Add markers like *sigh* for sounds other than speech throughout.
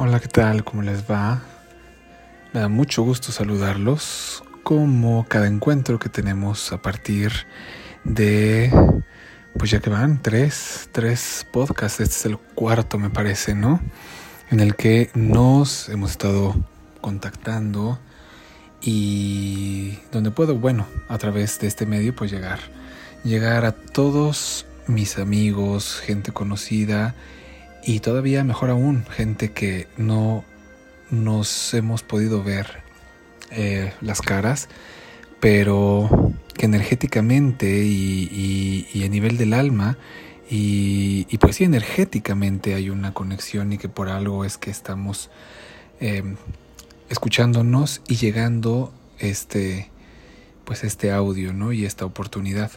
Hola, ¿qué tal? ¿Cómo les va? Me da mucho gusto saludarlos, como cada encuentro que tenemos a partir de, pues ya que van, tres, tres podcasts, este es el cuarto me parece, ¿no? En el que nos hemos estado contactando y donde puedo, bueno, a través de este medio, pues llegar, llegar a todos mis amigos, gente conocida y todavía mejor aún, gente que no nos hemos podido ver eh, las caras, pero que energéticamente y, a nivel del alma y, pues sí, energéticamente hay una conexión y que por algo es que estamos eh, escuchándonos y llegando este pues este audio, ¿no? Y esta oportunidad.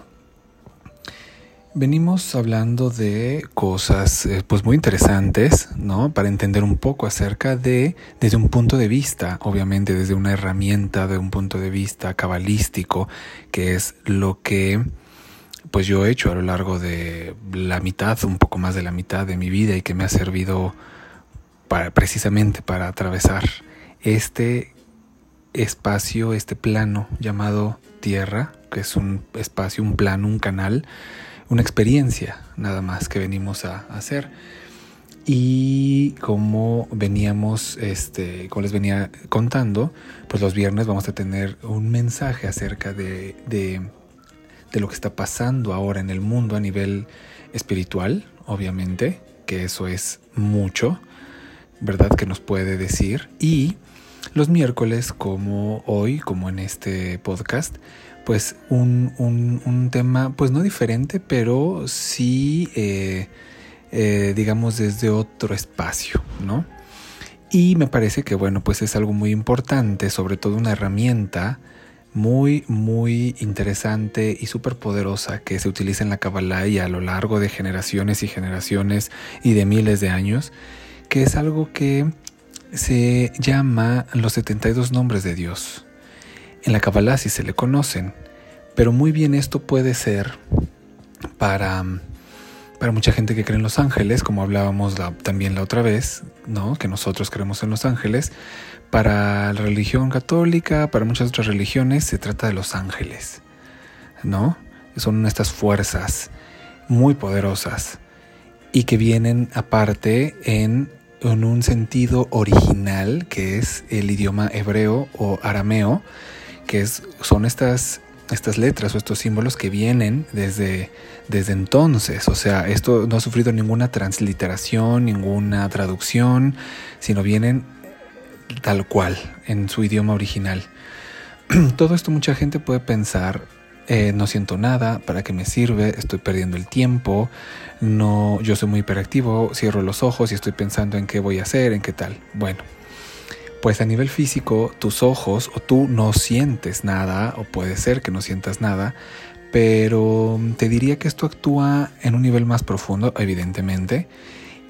Venimos hablando de cosas eh, pues muy interesantes, ¿no? Para entender un poco acerca de, desde un punto de vista, obviamente desde una herramienta, de un punto de vista cabalístico, que es lo que pues yo he hecho a lo largo de la mitad, un poco más de la mitad de mi vida y que me ha servido para, precisamente para atravesar este espacio, este plano llamado Tierra, que es un espacio, un plano, un canal, una experiencia nada más que venimos a, hacer. Y como veníamos, este, como les venía contando, pues los viernes vamos a tener un mensaje acerca de, de, de lo que está pasando ahora en el mundo a nivel espiritual, obviamente, que eso es mucho, ¿verdad? Que nos puede decir. Y los miércoles, como hoy, como en este podcast, pues un, un, tema, pues no diferente, pero sí, eh, eh, digamos, desde otro espacio, ¿no? Y me parece que, bueno, pues es algo muy importante, sobre todo una herramienta muy, muy interesante y súper poderosa que se utiliza en la Kabbalah y a lo largo de generaciones y generaciones y de miles de años, que es algo que se llama los 72 nombres de Dios. En la Kabbalah sí se le conocen, pero muy bien esto puede ser para, para mucha gente que cree en los ángeles, como hablábamos también la otra vez, ¿no? que nosotros creemos en los ángeles. Para la religión católica, para muchas otras religiones, se trata de los ángeles, ¿no? Son estas fuerzas muy poderosas y que vienen aparte en en un sentido original, que es el idioma hebreo o arameo, que es, son estas, estas letras o estos símbolos que vienen desde, desde entonces. O sea, esto no ha sufrido ninguna transliteración, ninguna traducción, sino vienen tal cual, en su idioma original. *clears throat* Todo esto mucha gente puede pensar eh, no siento nada, ¿para qué me sirve? Estoy perdiendo el tiempo, no, yo soy muy hiperactivo, cierro los ojos y estoy pensando en qué voy a hacer, en qué tal. Bueno, pues a nivel físico, tus ojos o tú no sientes nada, o puede ser que no sientas nada, pero te diría que esto actúa en un nivel más profundo, evidentemente,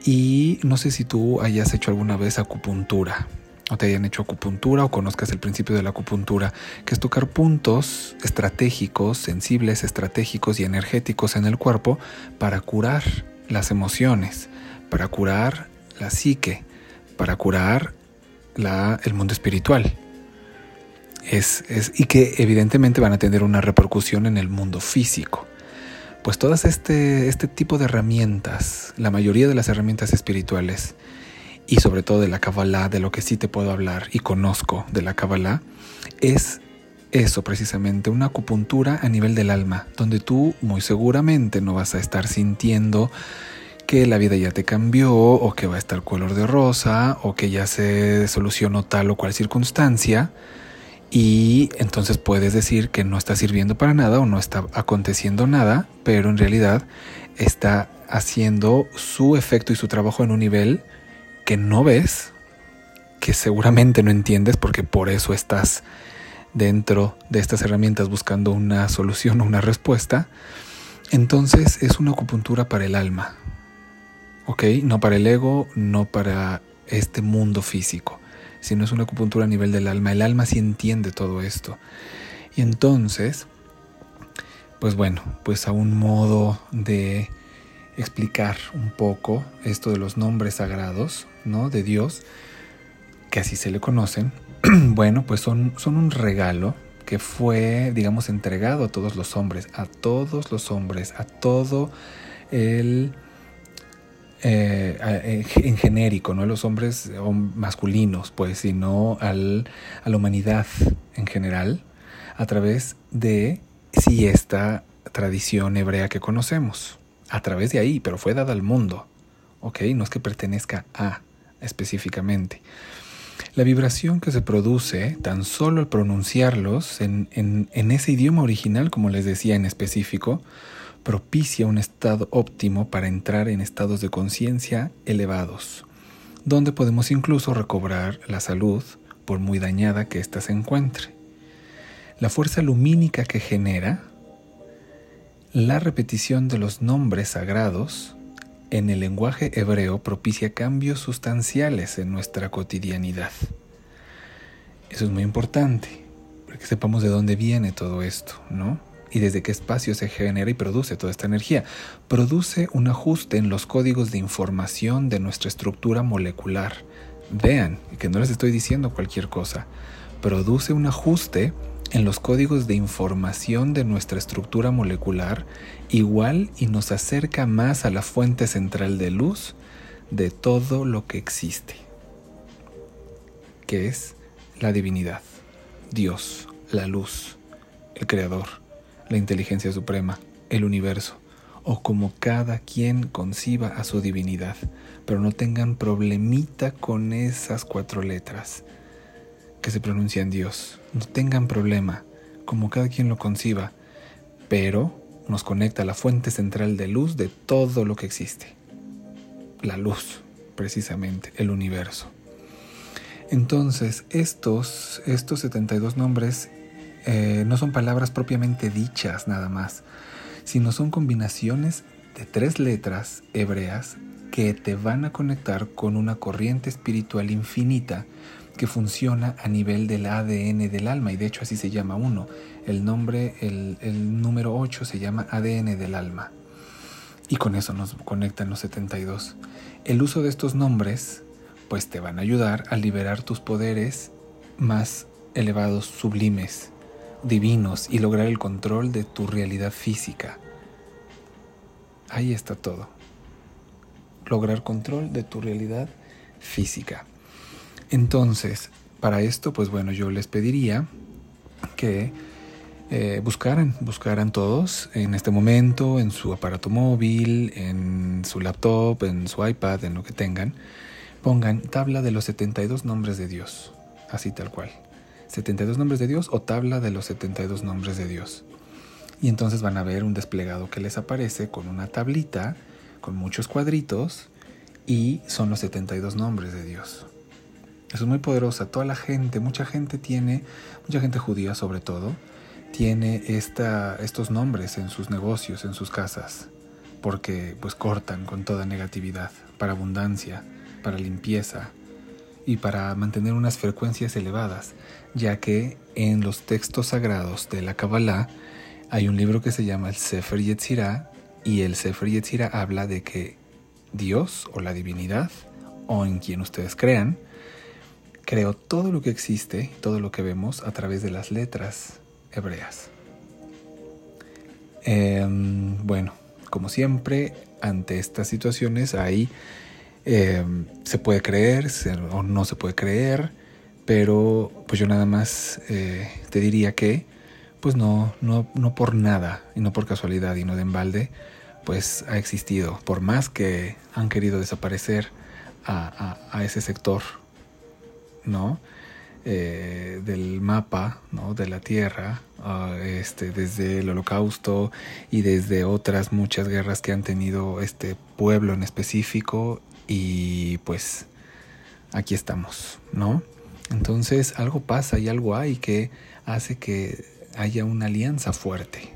y no sé si tú hayas hecho alguna vez acupuntura o te hayan hecho acupuntura o conozcas el principio de la acupuntura, que es tocar puntos estratégicos, sensibles, estratégicos y energéticos en el cuerpo para curar las emociones, para curar la psique, para curar la, el mundo espiritual. Es, es, y que evidentemente van a tener una repercusión en el mundo físico. Pues todas este, este tipo de herramientas, la mayoría de las herramientas espirituales, y sobre todo de la Kabbalah, de lo que sí te puedo hablar y conozco de la Kabbalah, es eso precisamente, una acupuntura a nivel del alma, donde tú muy seguramente no vas a estar sintiendo que la vida ya te cambió o que va a estar color de rosa o que ya se solucionó tal o cual circunstancia y entonces puedes decir que no está sirviendo para nada o no está aconteciendo nada, pero en realidad está haciendo su efecto y su trabajo en un nivel que no ves, que seguramente no entiendes porque por eso estás dentro de estas herramientas buscando una solución o una respuesta, entonces es una acupuntura para el alma. ¿Ok? No para el ego, no para este mundo físico, sino es una acupuntura a nivel del alma. El alma sí entiende todo esto. Y entonces, pues bueno, pues a un modo de explicar un poco esto de los nombres sagrados, ¿no? De Dios, que así se le conocen, *clears throat* bueno, pues son, son un regalo que fue, digamos, entregado a todos los hombres, a todos los hombres, a todo el... Eh, en genérico, no a los hombres masculinos, pues, sino a la humanidad en general, a través de, sí, esta tradición hebrea que conocemos, a través de ahí, pero fue dada al mundo, ¿ok? No es que pertenezca a específicamente. La vibración que se produce, tan solo al pronunciarlos en, ese idioma original, como les decía en específico, propicia un estado óptimo para entrar en estados de conciencia elevados, donde podemos incluso recobrar la salud por muy dañada que ésta se encuentre. La fuerza lumínica que genera la repetición de los nombres sagrados en el lenguaje hebreo propicia cambios sustanciales en nuestra cotidianidad. Eso es muy importante, porque sepamos de dónde viene todo esto, ¿no? Y desde qué espacio se genera y produce toda esta energía. Produce un ajuste en los códigos de información de nuestra estructura molecular. Vean, que no les estoy diciendo cualquier cosa. Produce un ajuste en los códigos de información de nuestra estructura molecular igual y nos acerca más a la fuente central de luz de todo lo que existe, que es la divinidad, Dios, la luz, el Creador, la inteligencia suprema, el universo, o como cada quien conciba a su divinidad, pero no tengan problemita con esas cuatro letras que se pronuncian Dios. No tengan problema, como cada quien lo conciba, pero nos conecta a la fuente central de luz de todo lo que existe. La luz, precisamente, el universo. Entonces, estos, estos 72 nombres eh, no son palabras propiamente dichas nada más, sino son combinaciones de tres letras hebreas que te van a conectar con una corriente espiritual infinita que funciona a nivel del ADN del alma y de hecho así se llama uno. El nombre, el, el número 8 se llama ADN del alma y con eso nos conectan los 72. El uso de estos nombres pues te van a ayudar a liberar tus poderes más elevados, sublimes, divinos y lograr el control de tu realidad física. Ahí está todo. Lograr control de tu realidad física. Entonces, para esto, pues bueno, yo les pediría que eh, buscaran, buscaran todos en este momento, en su aparato móvil, en su laptop, en su iPad, en lo que tengan, pongan tabla de los 72 nombres de Dios, así tal cual. 72 nombres de Dios o tabla de los 72 nombres de Dios. Y entonces van a ver un desplegado que les aparece con una tablita, con muchos cuadritos, y son los 72 nombres de Dios. Eso es muy poderosa. Toda la gente, mucha gente tiene, mucha gente judía sobre todo, tiene esta, estos nombres en sus negocios, en sus casas, porque pues cortan con toda negatividad, para abundancia, para limpieza y para mantener unas frecuencias elevadas, ya que en los textos sagrados de la Kabbalah hay un libro que se llama el Sefer Yetzirah y el Sefer Yetzirah habla de que Dios o la divinidad o en quien ustedes crean, creó todo lo que existe, todo lo que vemos a través de las letras hebreas. Em, bueno, como siempre, ante estas situaciones ahí em, se puede creer o no se puede creer, pero pues yo nada más eh, te diría que pues no, no, no por nada y no por casualidad y no de embalde, pues ha existido, por más que han querido desaparecer a ese sector ¿no? Eh, del mapa ¿no? de la Tierra, ah, este, desde el Holocausto y desde otras muchas guerras que han tenido este pueblo en específico y pues aquí estamos, ¿no? Entonces algo pasa y algo hay que hace que haya una alianza fuerte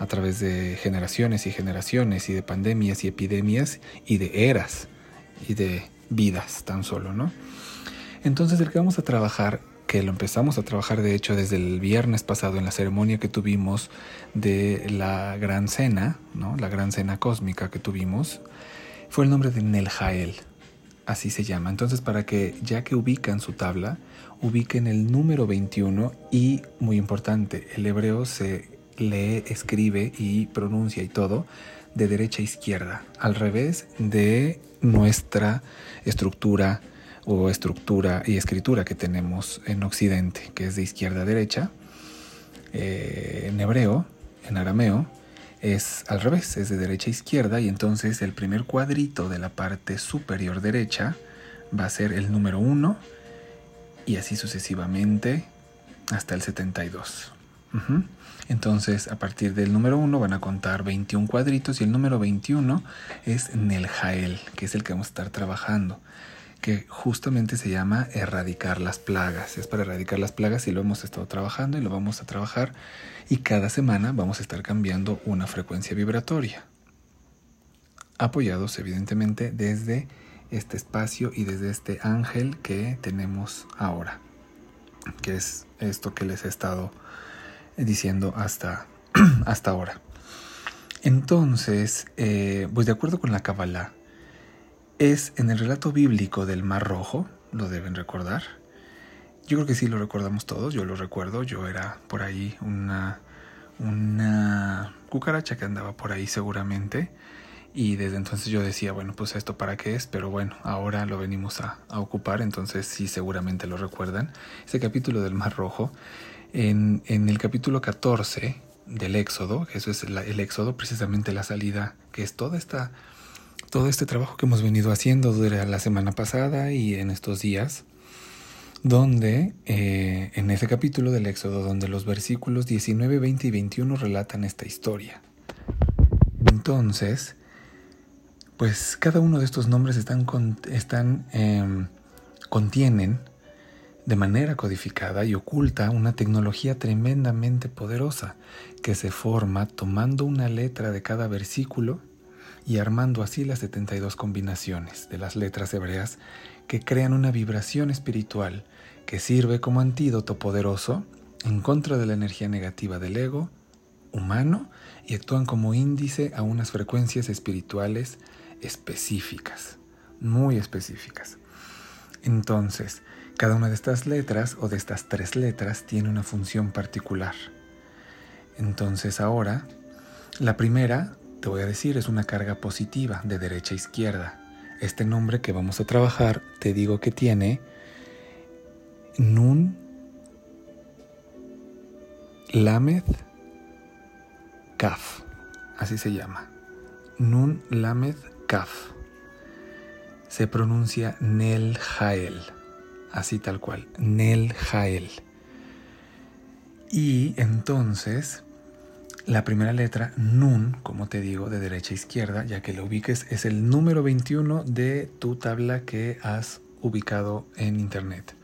a través de generaciones y generaciones y de pandemias y epidemias y de eras y de vidas tan solo, ¿no? Entonces el que vamos a trabajar, que lo empezamos a trabajar de hecho desde el viernes pasado en la ceremonia que tuvimos de la gran cena, ¿no? la gran cena cósmica que tuvimos, fue el nombre de Neljael. así se llama. Entonces, para que ya que ubican su tabla, ubiquen el número 21 y, muy importante, el hebreo se lee, escribe y pronuncia y todo de derecha a izquierda, al revés de nuestra estructura o estructura y escritura que tenemos en Occidente, que es de izquierda a derecha. Eh, en hebreo, en arameo, es al revés, es de derecha a izquierda y entonces el primer cuadrito de la parte superior derecha va a ser el número 1 y así sucesivamente hasta el 72. Entonces, a partir del número 1 van a contar 21 cuadritos y el número 21 es Neljael, que es el que vamos a estar trabajando, que justamente se llama erradicar las plagas. Es para erradicar las plagas y lo hemos estado trabajando y lo vamos a trabajar y cada semana vamos a estar cambiando una frecuencia vibratoria. Apoyados evidentemente desde este espacio y desde este ángel que tenemos ahora, que es esto que les he estado diciendo hasta, *clears throat* hasta ahora. Entonces, eh, pues de acuerdo con la Kabbalah, es en el relato bíblico del Mar Rojo, lo deben recordar. Yo creo que sí lo recordamos todos, yo lo recuerdo, yo era por ahí una, una cucaracha que andaba por ahí seguramente. Y desde entonces yo decía, bueno, pues esto para qué es, pero bueno, ahora lo venimos a, ocupar, entonces sí seguramente lo recuerdan. Ese capítulo del Mar Rojo en, el capítulo 14 del Éxodo, eso es el Éxodo, precisamente la salida, que es toda esta, todo este trabajo que hemos venido haciendo durante la semana pasada y en estos días, donde eh, en ese capítulo del Éxodo, donde los versículos 19, 20 y 21 relatan esta historia. Entonces, pues cada uno de estos nombres están, em, contienen de manera codificada y oculta una tecnología tremendamente poderosa que se forma tomando una letra de cada versículo y armando así las 72 combinaciones de las letras hebreas que crean una vibración espiritual que sirve como antídoto poderoso en contra de la energía negativa del ego humano y actúan como índice a unas frecuencias espirituales específicas, muy específicas. Entonces, cada una de estas letras o de estas tres letras tiene una función particular. Entonces ahora, la primera, te voy a decir, es una carga positiva de derecha a izquierda. Este nombre que vamos a trabajar, te digo que tiene Nun Lamed Kaf. Así se llama. Nun Lamed Kaf. Se pronuncia Nel Jael así tal cual, Nel Jael. Y entonces, la primera letra, Nun, como te digo, de derecha a izquierda, ya que lo ubiques, es el número 21 de tu tabla que has ubicado en internet.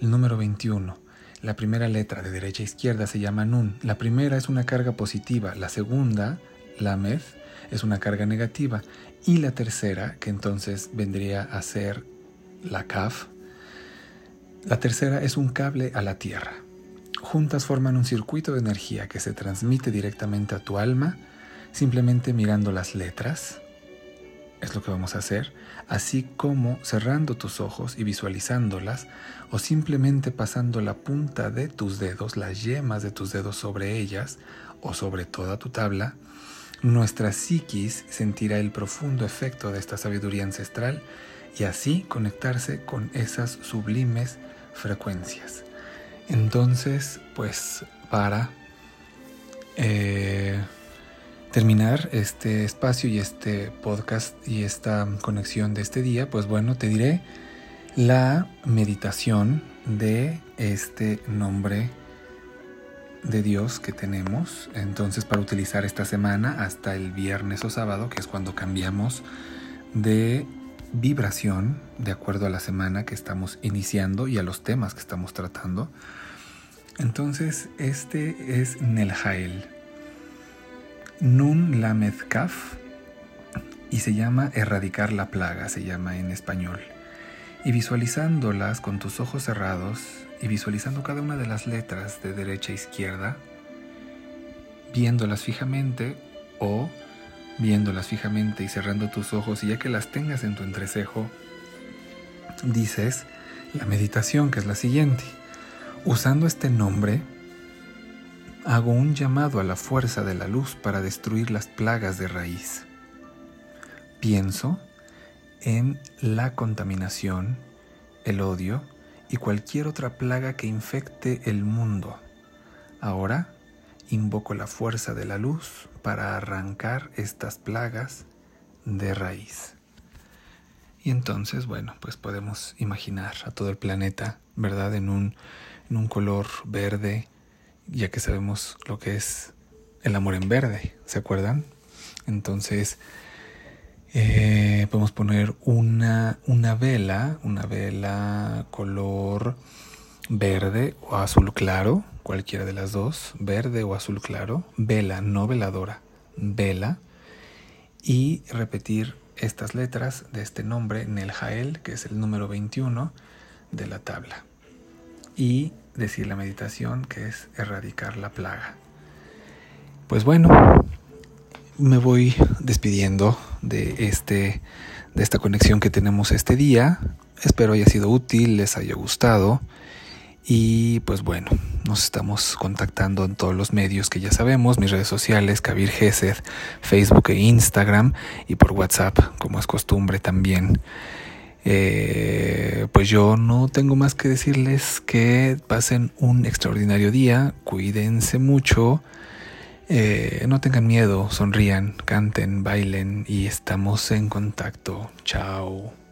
El número 21. La primera letra de derecha a izquierda se llama Nun. La primera es una carga positiva, la segunda, la Med, es una carga negativa. Y la tercera, que entonces vendría a ser la Kaf, la tercera es un cable a la Tierra. Juntas forman un circuito de energía que se transmite directamente a tu alma simplemente mirando las letras. Es lo que vamos a hacer, así como cerrando tus ojos y visualizándolas o simplemente pasando la punta de tus dedos, las yemas de tus dedos sobre ellas o sobre toda tu tabla, nuestra psiquis sentirá el profundo efecto de esta sabiduría ancestral y así conectarse con esas sublimes frecuencias. Entonces, pues para eh, terminar este espacio y este podcast y esta conexión de este día, pues bueno, te diré la meditación de este nombre de Dios que tenemos. Entonces, para utilizar esta semana hasta el viernes o sábado, que es cuando cambiamos de vibración de acuerdo a la semana que estamos iniciando y a los temas que estamos tratando. Entonces, este es Neljael. Nun Lamed Kaf y se llama Erradicar la plaga, se llama en español. Y visualizándolas con tus ojos cerrados y visualizando cada una de las letras de derecha a izquierda, viéndolas fijamente o viéndolas fijamente y cerrando tus ojos y ya que las tengas en tu entrecejo, dices la meditación, que es la siguiente. Usando este nombre, hago un llamado a la fuerza de la luz para destruir las plagas de raíz. Pienso en la contaminación, el odio y cualquier otra plaga que infecte el mundo. Ahora invoco la fuerza de la luz para arrancar estas plagas de raíz. Y entonces, bueno, pues podemos imaginar a todo el planeta, ¿verdad? En un, en un color verde, ya que sabemos lo que es el amor en verde, ¿se acuerdan? Entonces, eh, podemos poner una, una vela, una vela color verde o azul claro, cualquiera de las dos, verde o azul claro, vela, no veladora, vela, y repetir estas letras de este nombre en el Jael, que es el número 21 de la tabla. Y decir la meditación, que es erradicar la plaga. Pues bueno, me voy despidiendo de este de esta conexión que tenemos este día. Espero haya sido útil, les haya gustado. Y pues bueno, nos estamos contactando en todos los medios que ya sabemos, mis redes sociales, Kabir Gesed, Facebook e Instagram y por WhatsApp, como es costumbre también. Eh, pues yo no tengo más que decirles que pasen un extraordinario día, cuídense mucho, eh, no tengan miedo, sonrían, canten, bailen y estamos en contacto. Chao.